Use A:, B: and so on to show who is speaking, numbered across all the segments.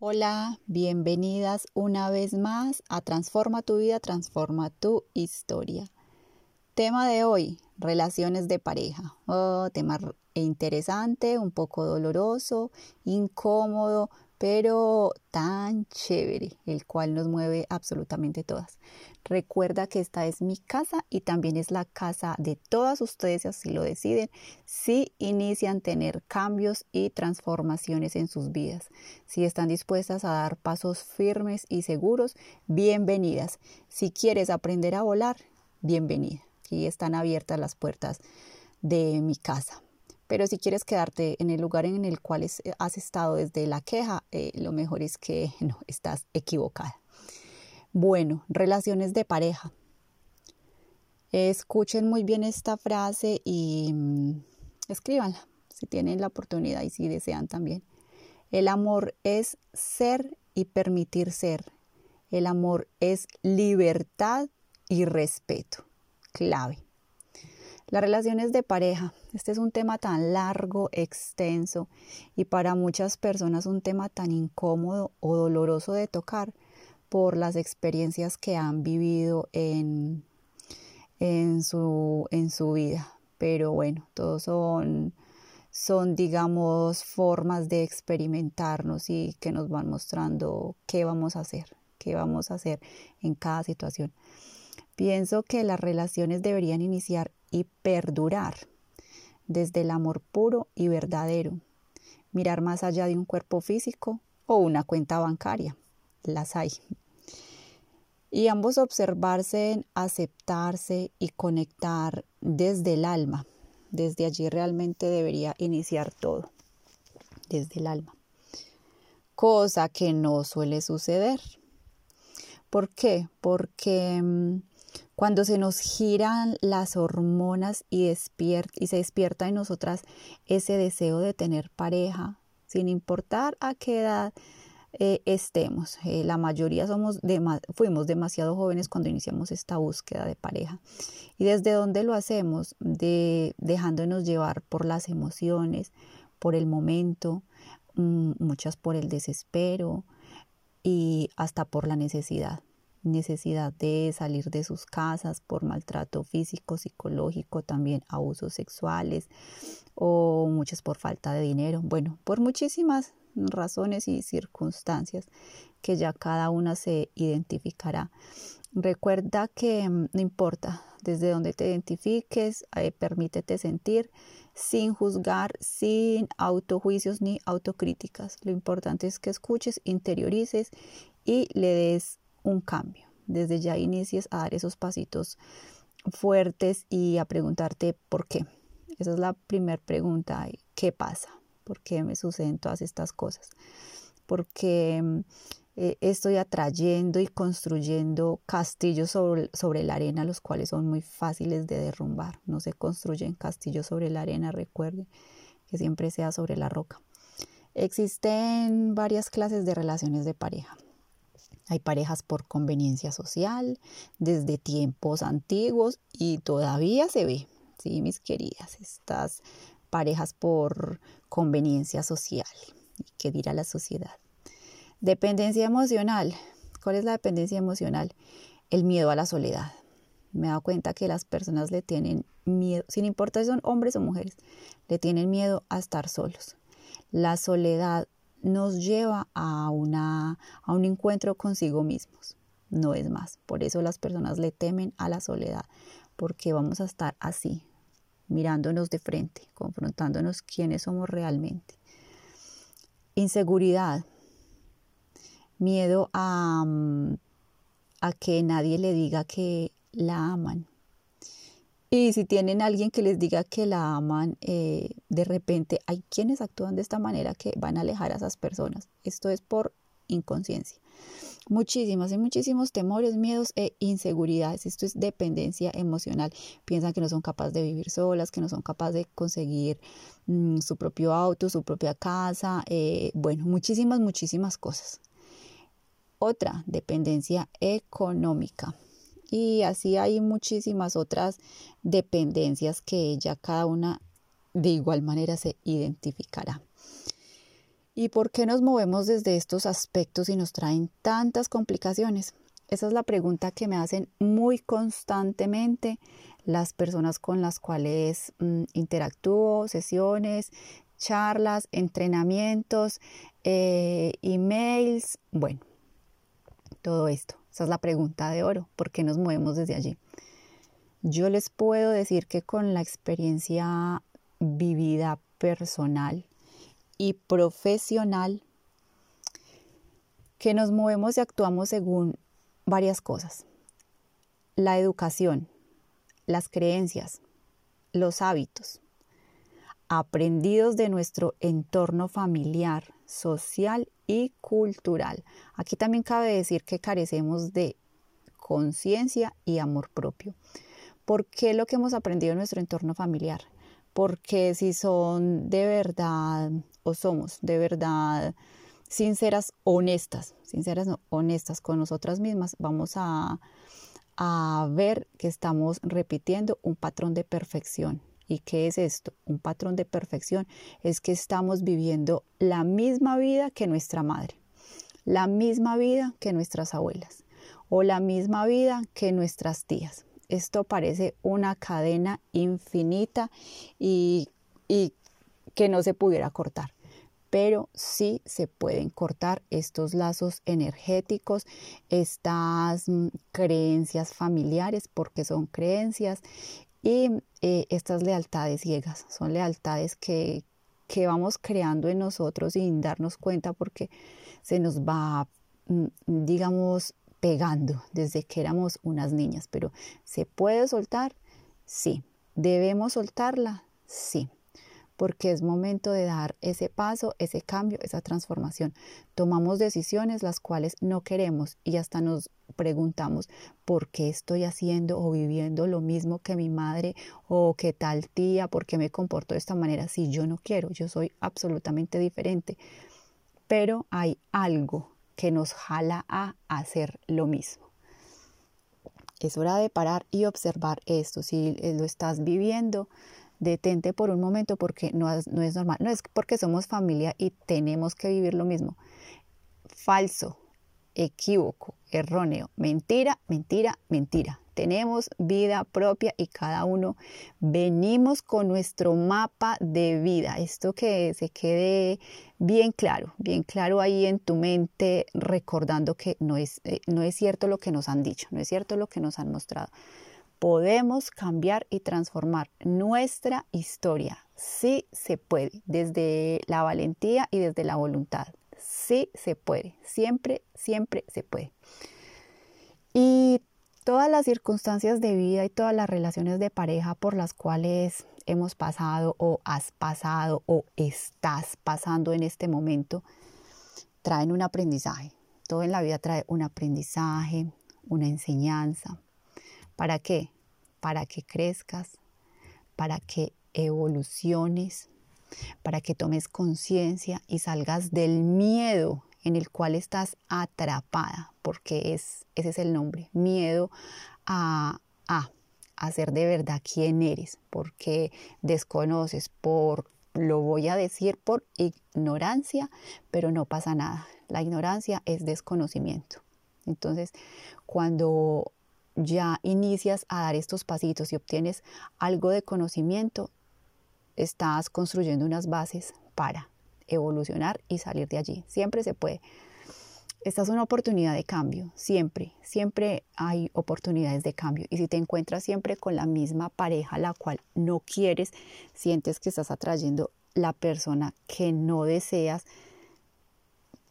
A: Hola, bienvenidas una vez más a Transforma tu vida, transforma tu historia. Tema de hoy, relaciones de pareja. Oh, tema interesante, un poco doloroso, incómodo, pero tan chévere, el cual nos mueve absolutamente todas. Recuerda que esta es mi casa y también es la casa de todas ustedes, si así lo deciden, si inician tener cambios y transformaciones en sus vidas. Si están dispuestas a dar pasos firmes y seguros, bienvenidas. Si quieres aprender a volar, bienvenida. Aquí están abiertas las puertas de mi casa. Pero si quieres quedarte en el lugar en el cual has estado desde la queja, eh, lo mejor es que no, estás equivocada. Bueno, relaciones de pareja. Escuchen muy bien esta frase y mm, escríbanla si tienen la oportunidad y si desean también. El amor es ser y permitir ser. El amor es libertad y respeto. Clave. Las relaciones de pareja. Este es un tema tan largo, extenso y para muchas personas un tema tan incómodo o doloroso de tocar por las experiencias que han vivido en, en, su, en su vida. Pero bueno, todos son, son, digamos, formas de experimentarnos y que nos van mostrando qué vamos a hacer, qué vamos a hacer en cada situación. Pienso que las relaciones deberían iniciar y perdurar desde el amor puro y verdadero, mirar más allá de un cuerpo físico o una cuenta bancaria las hay. Y ambos observarse, aceptarse y conectar desde el alma. Desde allí realmente debería iniciar todo, desde el alma. Cosa que no suele suceder. ¿Por qué? Porque mm, cuando se nos giran las hormonas y, y se despierta en nosotras ese deseo de tener pareja, sin importar a qué edad eh, estemos. Eh, la mayoría somos fuimos demasiado jóvenes cuando iniciamos esta búsqueda de pareja. ¿Y desde dónde lo hacemos? De, dejándonos llevar por las emociones, por el momento, mm, muchas por el desespero y hasta por la necesidad necesidad de salir de sus casas por maltrato físico, psicológico, también abusos sexuales o muchas por falta de dinero. Bueno, por muchísimas razones y circunstancias que ya cada una se identificará. Recuerda que mm, no importa desde donde te identifiques, eh, permítete sentir sin juzgar, sin autojuicios ni autocríticas. Lo importante es que escuches, interiorices y le des un cambio. Desde ya inicies a dar esos pasitos fuertes y a preguntarte por qué. Esa es la primera pregunta. ¿Qué pasa? ¿Por qué me suceden todas estas cosas? Porque mm, eh, estoy atrayendo y construyendo castillos sobre, sobre, la arena, los cuales son muy fáciles de derrumbar. No se construyen castillos sobre la arena, recuerde que siempre sea sobre la roca. Existen varias clases de relaciones de pareja. Hay parejas por conveniencia social desde tiempos antiguos y todavía se ve, sí, mis queridas, estas parejas por conveniencia social. ¿Qué dirá la sociedad? Dependencia emocional. ¿Cuál es la dependencia emocional? El miedo a la soledad. Me he dado cuenta que las personas le tienen miedo, sin importar si son hombres o mujeres, le tienen miedo a estar solos. La soledad nos lleva a, una, a un encuentro consigo mismos. No es más. Por eso las personas le temen a la soledad, porque vamos a estar así, mirándonos de frente, confrontándonos quiénes somos realmente. Inseguridad, miedo a, mm, a que nadie le diga que la aman, y si tienen alguien que les diga que la aman, eh, de repente hay quienes actúan de esta manera que van a alejar a esas personas. Esto es por inconsciencia. Muchísimas y muchísimos temores, miedos e inseguridades. Esto es dependencia emocional. Piensan que no son capaces de vivir solas, que no son capaces de conseguir mm, su propio auto, su propia casa. Eh, bueno, muchísimas, muchísimas cosas. Otra, dependencia económica. Y así hay muchísimas otras dependencias que ya cada una de igual manera se identificará. ¿Y por qué nos movemos desde estos aspectos y nos traen tantas complicaciones? Esa es la pregunta que me hacen muy constantemente las personas con las cuales mm, interactúo, sesiones, charlas, entrenamientos, eh, emails, bueno, todo esto. Esa es la pregunta de oro, ¿por qué nos movemos desde allí? Yo les puedo decir que con la experiencia vivida personal y profesional, que nos movemos y actuamos según varias cosas. La educación, las creencias, los hábitos, aprendidos de nuestro entorno familiar, social y cultural. Aquí también cabe decir que carecemos de conciencia y amor propio. ¿Por qué lo que hemos aprendido en nuestro entorno familiar? Porque si son de verdad o somos de verdad sinceras, honestas, sinceras, no, honestas con nosotras mismas, vamos a, a ver que estamos repitiendo un patrón de perfección. ¿Y qué es esto? Un patrón de perfección es que estamos viviendo la misma vida que nuestra madre, la misma vida que nuestras abuelas o la misma vida que nuestras tías. Esto parece una cadena infinita y, y que no se pudiera cortar pero sí se pueden cortar estos lazos energéticos, estas mm, creencias familiares, porque son creencias, y eh, estas lealtades ciegas, son lealtades que, que vamos creando en nosotros sin darnos cuenta porque se nos va, mm, digamos, pegando desde que éramos unas niñas, pero ¿se puede soltar? Sí. ¿Debemos soltarla? Sí porque es momento de dar ese paso, ese cambio, esa transformación. Tomamos decisiones las cuales no queremos y hasta nos preguntamos por qué estoy haciendo o viviendo lo mismo que mi madre o que tal tía, por qué me comporto de esta manera si yo no quiero, yo soy absolutamente diferente. Pero hay algo que nos jala a hacer lo mismo. Es hora de parar y observar esto. Si lo estás viviendo, detente por un momento porque no es, no es normal. No es porque somos familia y tenemos que vivir lo mismo. Falso, equívoco, erróneo, mentira, mentira, mentira. Tenemos vida propia y cada uno venimos con nuestro mapa de vida. Esto que se quede bien claro, bien claro ahí en tu mente, recordando que no es, eh, no es cierto lo que nos han dicho, no es cierto lo que nos han mostrado podemos cambiar y transformar nuestra historia. Sí se puede, desde la valentía y desde la voluntad. Sí se puede, siempre, siempre se puede. Y todas las circunstancias de vida y todas las relaciones de pareja por las cuales hemos pasado o has pasado o estás pasando en este momento, traen un aprendizaje. Todo en la vida trae un aprendizaje, una enseñanza, ¿Para qué? Para que crezcas, para que evoluciones, para que tomes conciencia y salgas del miedo en el cual estás atrapada, porque es, ese es el nombre, miedo a, a, a ser de verdad quién eres, porque desconoces, por, lo voy a decir por ignorancia, pero no pasa nada. La ignorancia es desconocimiento. Entonces, cuando ya inicias a dar estos pasitos y obtienes algo de conocimiento, estás construyendo unas bases para evolucionar y salir de allí. Siempre se puede. Esta es una oportunidad de cambio, siempre, siempre hay oportunidades de cambio. Y si te encuentras siempre con la misma pareja, la cual no quieres, sientes que estás atrayendo la persona que no deseas,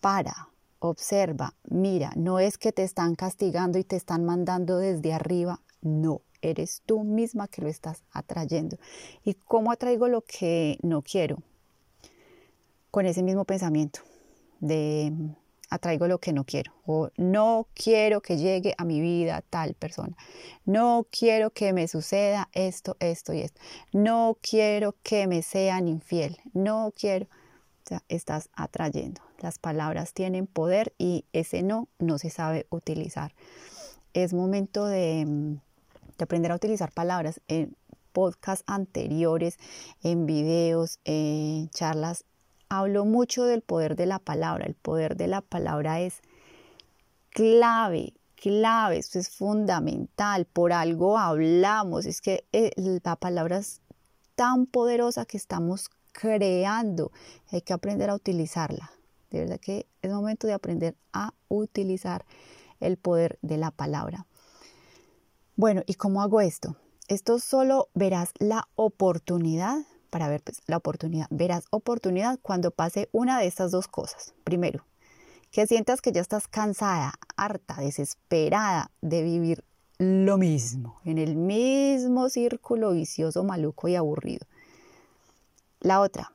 A: para, observa, mira, no es que te están castigando y te están mandando desde arriba, no, eres tú misma que lo estás atrayendo. ¿Y cómo atraigo lo que no quiero? Con ese mismo pensamiento de atraigo lo que no quiero o no quiero que llegue a mi vida tal persona. No quiero que me suceda esto, esto y esto. No quiero que me sean infiel. No quiero. Estás atrayendo. Las palabras tienen poder y ese no no se sabe utilizar. Es momento de, mm, aprender a utilizar palabras. En podcasts anteriores, en videos, en charlas hablo mucho del poder de la palabra. El poder de la palabra es clave, clave, esto es fundamental. Por algo hablamos, es que eh, la palabra es tan poderosa que estamos creando. Hay que aprender a utilizarla. De verdad que es momento de aprender a utilizar el poder de la palabra. Bueno, ¿y cómo hago esto? Esto solo verás la oportunidad, para ver pues, la oportunidad, verás oportunidad cuando pase una de estas dos cosas. Primero, que sientas que ya estás cansada, harta, desesperada de vivir lo mismo, en el mismo círculo vicioso, maluco y aburrido. La otra,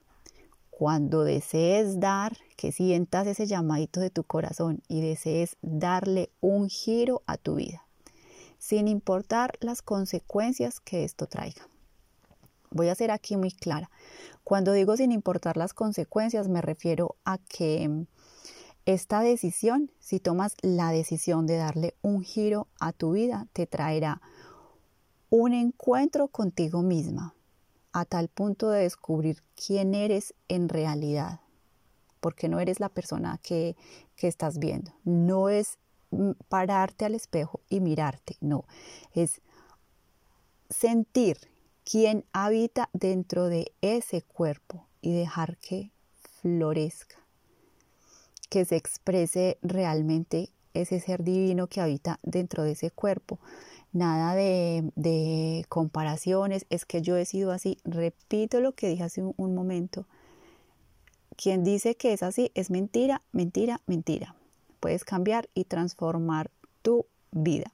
A: cuando desees dar, que sientas ese llamadito de tu corazón y desees darle un giro a tu vida, sin importar las consecuencias que esto traiga. Voy a ser aquí muy clara. Cuando digo sin importar las consecuencias, me refiero a que esta decisión, si tomas la decisión de darle un giro a tu vida, te traerá un encuentro contigo misma, a tal punto de descubrir quién eres en realidad, porque no eres la persona que, que estás viendo. No es pararte al espejo y mirarte, no, es sentir quién habita dentro de ese cuerpo y dejar que florezca, que se exprese realmente ese ser divino que habita dentro de ese cuerpo nada de, comparaciones, es que yo he sido así. Repito lo que dije hace un, momento. Quien dice que es así es mentira, mentira, mentira. Puedes cambiar y transformar tu vida.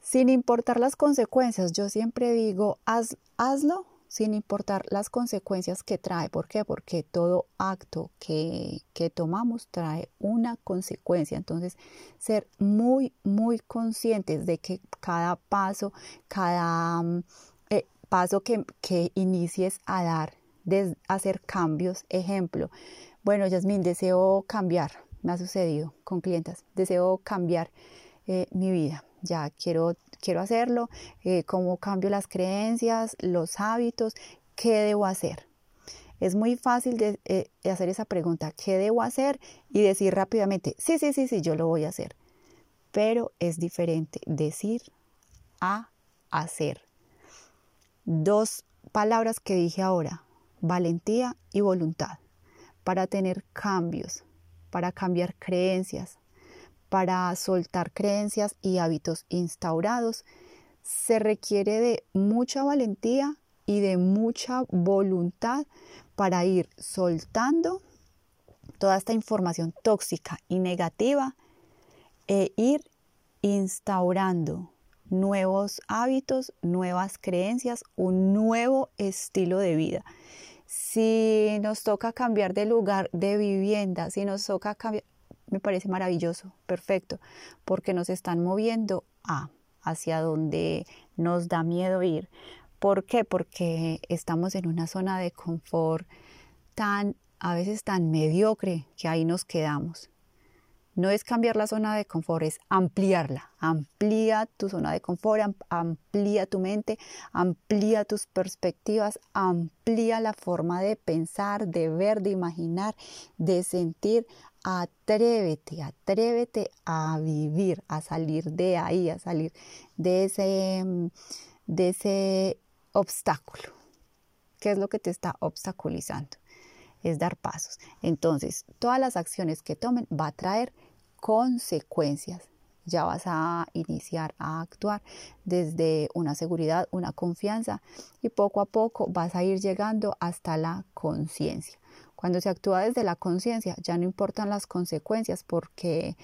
A: Sin importar las consecuencias, yo siempre digo, haz, hazlo sin importar las consecuencias que trae. ¿Por qué? Porque todo acto que, tomamos trae una consecuencia. Entonces, ser muy, muy conscientes de que cada paso, cada mm, eh, paso que, que, inicies a dar, de hacer cambios, ejemplo, bueno, Yasmin, deseo cambiar, me ha sucedido con clientes, deseo cambiar eh, mi vida ya quiero, quiero hacerlo, eh, cómo cambio las creencias, los hábitos, qué debo hacer. Es muy fácil eh, de, hacer esa pregunta, ¿qué debo hacer? Y decir rápidamente, sí, sí, sí, sí, yo lo voy a hacer. Pero es diferente decir a hacer. Dos palabras que dije ahora, valentía y voluntad, para tener cambios, para cambiar creencias, para soltar creencias y hábitos instaurados, se requiere de mucha valentía y de mucha voluntad para ir soltando toda esta información tóxica y negativa e ir instaurando nuevos hábitos, nuevas creencias, un nuevo estilo de vida. Si nos toca cambiar de lugar de vivienda, si nos toca cambiar, me parece maravilloso, perfecto, porque nos están moviendo a hacia donde nos da miedo ir. ¿Por qué? Porque estamos en una zona de confort tan, a veces tan mediocre que ahí nos quedamos. No es cambiar la zona de confort, es ampliarla. Amplía tu zona de confort, amplía tu mente, amplía tus perspectivas, amplía la forma de pensar, de ver, de imaginar, de sentir, Atrévete, atrévete a vivir, a salir de ahí, a salir de ese, mm, de ese obstáculo. ¿Qué es lo que te está obstaculizando? Es dar pasos. Entonces, todas las acciones que tomen va a traer consecuencias. Ya vas a iniciar a actuar desde una seguridad, una confianza y poco a poco vas a ir llegando hasta la conciencia. Cuando se actúa desde la conciencia, ya no importan las consecuencias porque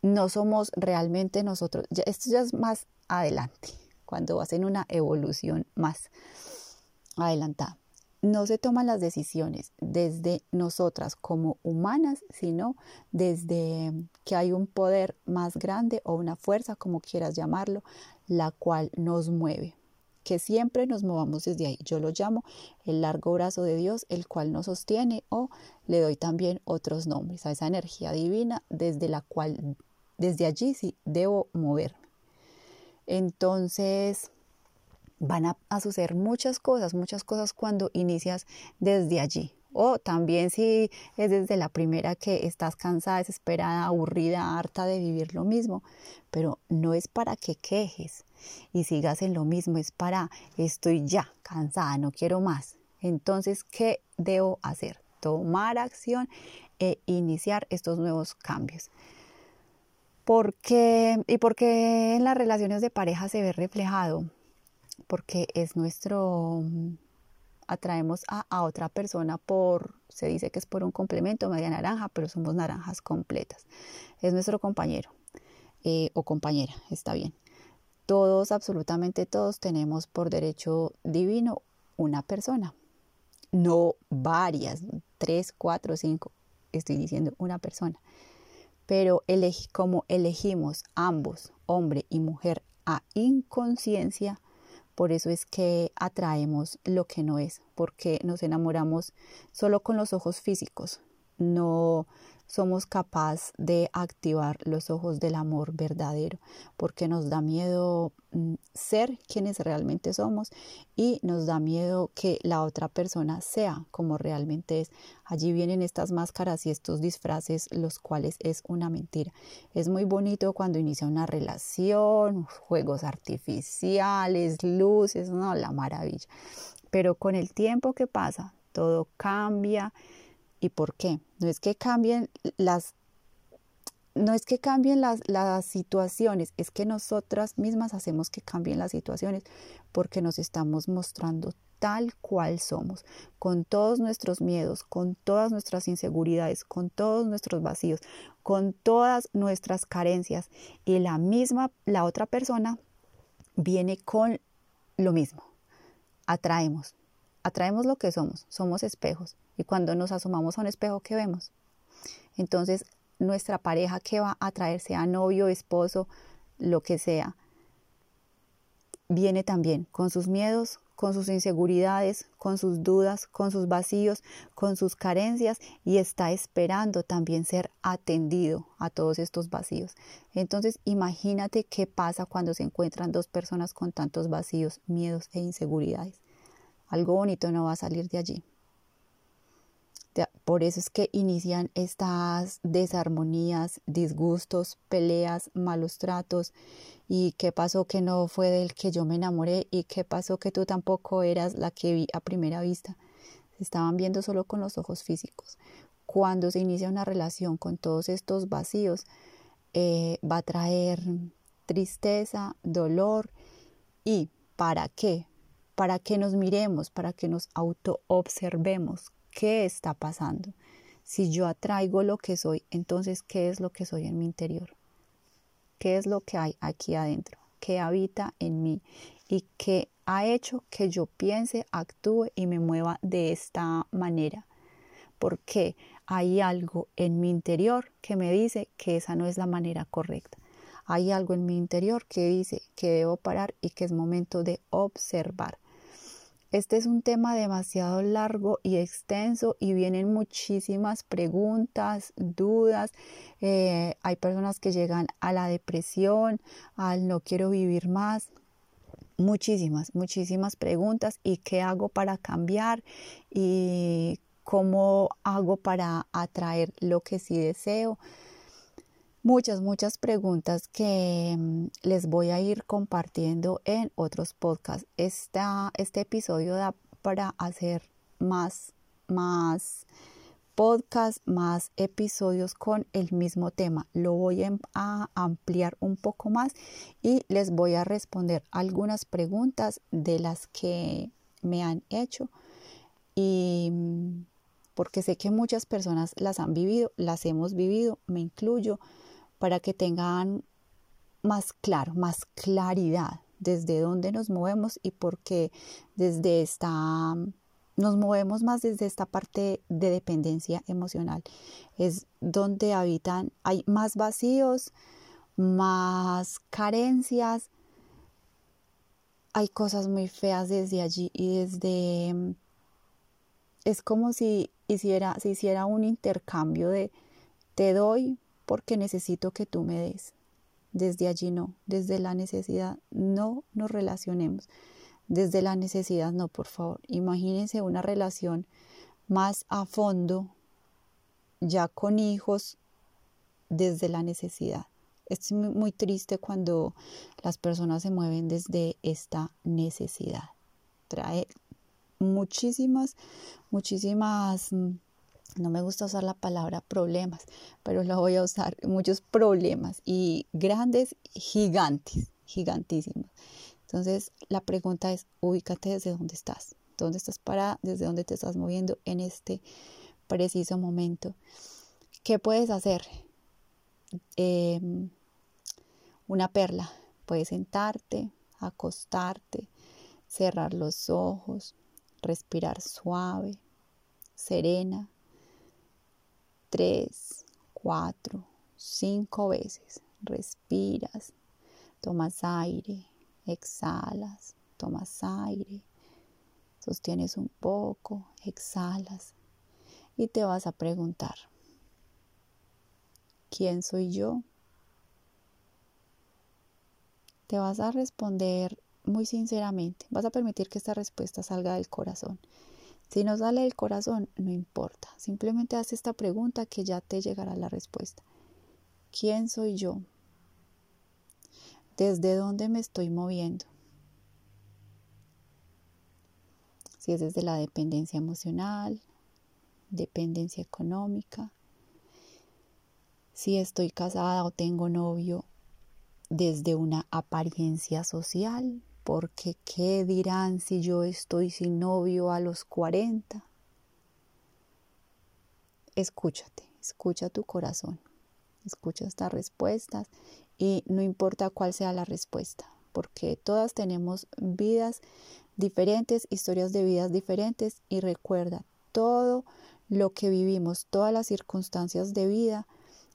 A: no somos realmente nosotros. esto ya es más adelante, cuando hacen una evolución más adelantada. No se toman las decisiones desde nosotras como humanas, sino desde que hay un poder más grande o una fuerza, como quieras llamarlo, la cual nos mueve que siempre nos movamos desde ahí. Yo lo llamo el largo brazo de Dios, el cual nos sostiene o le doy también otros nombres a esa energía divina desde la cual, desde allí sí debo moverme. Entonces, van a, suceder muchas cosas, muchas cosas cuando inicias desde allí. O también si es desde la primera que estás cansada, desesperada, aburrida, harta de vivir lo mismo. Pero no es para que quejes y sigas en lo mismo, es para estoy ya cansada, no quiero más. Entonces, ¿qué debo hacer? Tomar acción e iniciar estos nuevos cambios. Porque, ¿Y por qué en las relaciones de pareja se ve reflejado? Porque es nuestro, atraemos a, otra persona por, se dice que es por un complemento, media naranja, pero somos naranjas completas. Es nuestro compañero eh, o compañera, está bien. Todos, absolutamente todos, tenemos por derecho divino una persona, no varias, tres, cuatro, cinco, estoy diciendo una persona pero como elegimos ambos, hombre y mujer, a inconsciencia, por eso es que atraemos lo que no es, porque nos enamoramos solo con los ojos físicos, no somos capaces de activar los ojos del amor verdadero, porque nos da miedo mm, ser quienes realmente somos y nos da miedo que la otra persona sea como realmente es. Allí vienen estas máscaras y estos disfraces, los cuales es una mentira. Es muy bonito cuando inicia una relación, juegos artificiales, luces, no, la maravilla. Pero con el tiempo que pasa, todo cambia ¿Y por qué? No es que cambien las no es que cambien las, las, situaciones, es que nosotras mismas hacemos que cambien las situaciones porque nos estamos mostrando tal cual somos, con todos nuestros miedos, con todas nuestras inseguridades, con todos nuestros vacíos, con todas nuestras carencias y la misma, la otra persona viene con lo mismo. Atraemos, atraemos lo que somos, somos espejos. Y cuando nos asomamos a un espejo, ¿qué vemos? Entonces, nuestra pareja que va a atraer, sea novio, esposo, lo que sea, viene también con sus miedos, con sus inseguridades, con sus dudas, con sus vacíos, con sus carencias y está esperando también ser atendido a todos estos vacíos. Entonces imagínate qué pasa cuando se encuentran dos personas con tantos vacíos, miedos e inseguridades algo bonito no va a salir de allí. Por eso es que inician estas desarmonías, disgustos, peleas, malos tratos. ¿Y qué pasó que no fue del que yo me enamoré? ¿Y qué pasó que tú tampoco eras la que vi a primera vista? Se estaban viendo solo con los ojos físicos. Cuando se inicia una relación con todos estos vacíos, eh, va a traer tristeza, dolor. ¿Y para qué? para que nos miremos, para que nos auto-observemos qué está pasando. Si yo atraigo lo que soy, entonces, ¿qué es lo que soy en mi interior? ¿Qué es lo que hay aquí adentro? ¿Qué habita en mí? ¿Y qué ha hecho que yo piense, actúe y me mueva de esta manera? Porque hay algo en mi interior que me dice que esa no es la manera correcta. Hay algo en mi interior que dice que debo parar y que es momento de observar. Este es un tema demasiado largo y extenso y vienen muchísimas preguntas, dudas. Eh, hay personas que llegan a la depresión, al no quiero vivir más. Muchísimas, muchísimas preguntas. ¿Y qué hago para cambiar? ¿Y cómo hago para atraer lo que sí deseo? Muchas, muchas preguntas que mm, les voy a ir compartiendo en otros podcasts. Esta, este episodio da para hacer más, más podcasts, más episodios con el mismo tema. Lo voy a ampliar un poco más y les voy a responder algunas preguntas de las que me han hecho y mm, porque sé que muchas personas las han vivido, las hemos vivido, me incluyo para que tengan más claro, más claridad desde dónde nos movemos y por qué desde esta nos movemos más desde esta parte de dependencia emocional. Es donde habitan, hay más vacíos, más carencias, hay cosas muy feas desde allí y desde es como si hiciera, si hiciera un intercambio de te doy porque necesito que tú me des. Desde allí no, desde la necesidad no nos relacionemos. Desde la necesidad no, por favor. Imagínense una relación más a fondo, ya con hijos, desde la necesidad. Es muy triste cuando las personas se mueven desde esta necesidad. Trae muchísimas, muchísimas, mm, no me gusta usar la palabra problemas, pero la voy a usar, muchos problemas y grandes, gigantes, gigantísimos. Entonces, la pregunta es, ubícate desde dónde estás, dónde estás parada, desde dónde te estás moviendo en este preciso momento. ¿Qué puedes hacer? Em, una perla. Puedes sentarte, acostarte, cerrar los ojos, respirar suave, serena. Tres, cuatro, cinco veces. Respiras, tomas aire, exhalas, tomas aire, sostienes un poco, exhalas y te vas a preguntar, ¿quién soy yo? Te vas a responder muy sinceramente, vas a permitir que esta respuesta salga del corazón. Si no sale del corazón, no importa, simplemente haz esta pregunta que ya te llegará la respuesta. ¿Quién soy yo? ¿Desde dónde me estoy moviendo? Si es desde la dependencia emocional, dependencia económica, si estoy casada o tengo novio desde una apariencia social, porque ¿qué dirán si yo estoy sin novio a los 40? Escúchate, escucha tu corazón, escucha estas respuestas y no importa cuál sea la respuesta, porque todas tenemos vidas diferentes, historias de vidas diferentes y recuerda, todo lo que vivimos, todas las circunstancias de vida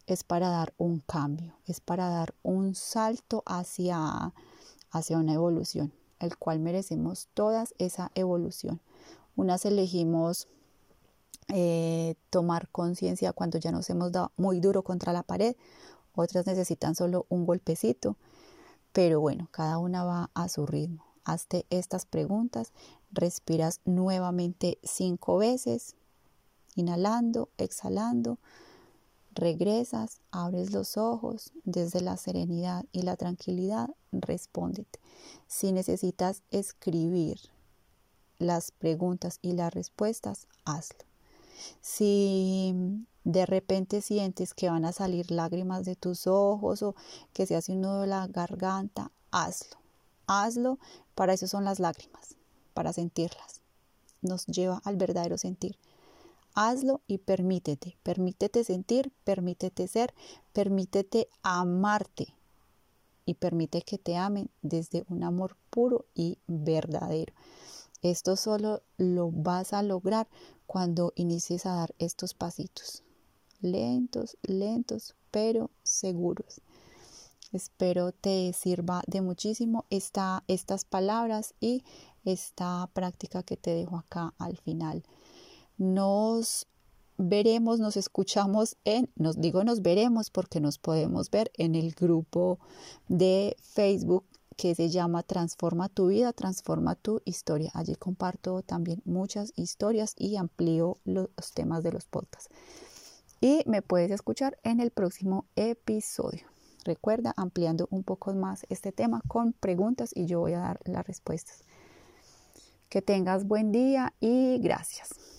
A: es para dar un cambio, es para dar un salto hacia, hacia una evolución, el cual merecemos todas esa evolución. Unas elegimos eh, tomar conciencia cuando ya nos hemos dado muy duro contra la pared, otras necesitan solo un golpecito, pero bueno, cada una va a su ritmo. Hazte estas preguntas, respiras nuevamente cinco veces, inhalando, exhalando, regresas, abres los ojos, desde la serenidad y la tranquilidad, respóndete. Si necesitas escribir las preguntas y las respuestas, hazlo. Si de repente sientes que van a salir lágrimas de tus ojos o que se hace un nudo de la garganta, hazlo. Hazlo, para eso son las lágrimas, para sentirlas. Nos lleva al verdadero sentir. Hazlo y permítete, permítete sentir, permítete ser, permítete amarte y permite que te amen desde un amor puro y verdadero. Esto solo lo vas a lograr cuando inicies a dar estos pasitos. Lentos, lentos, pero seguros. Espero te sirva de muchísimo esta, estas palabras y esta práctica que te dejo acá al final. Nos veremos, nos escuchamos en, nos digo nos veremos porque nos podemos ver en el grupo de Facebook que se llama Transforma tu vida, transforma tu historia. Allí comparto también muchas historias y amplío los temas de los podcasts. Y me puedes escuchar en el próximo episodio. Recuerda, ampliando un poco más este tema con preguntas y yo voy a dar las respuestas. Que tengas buen día y gracias.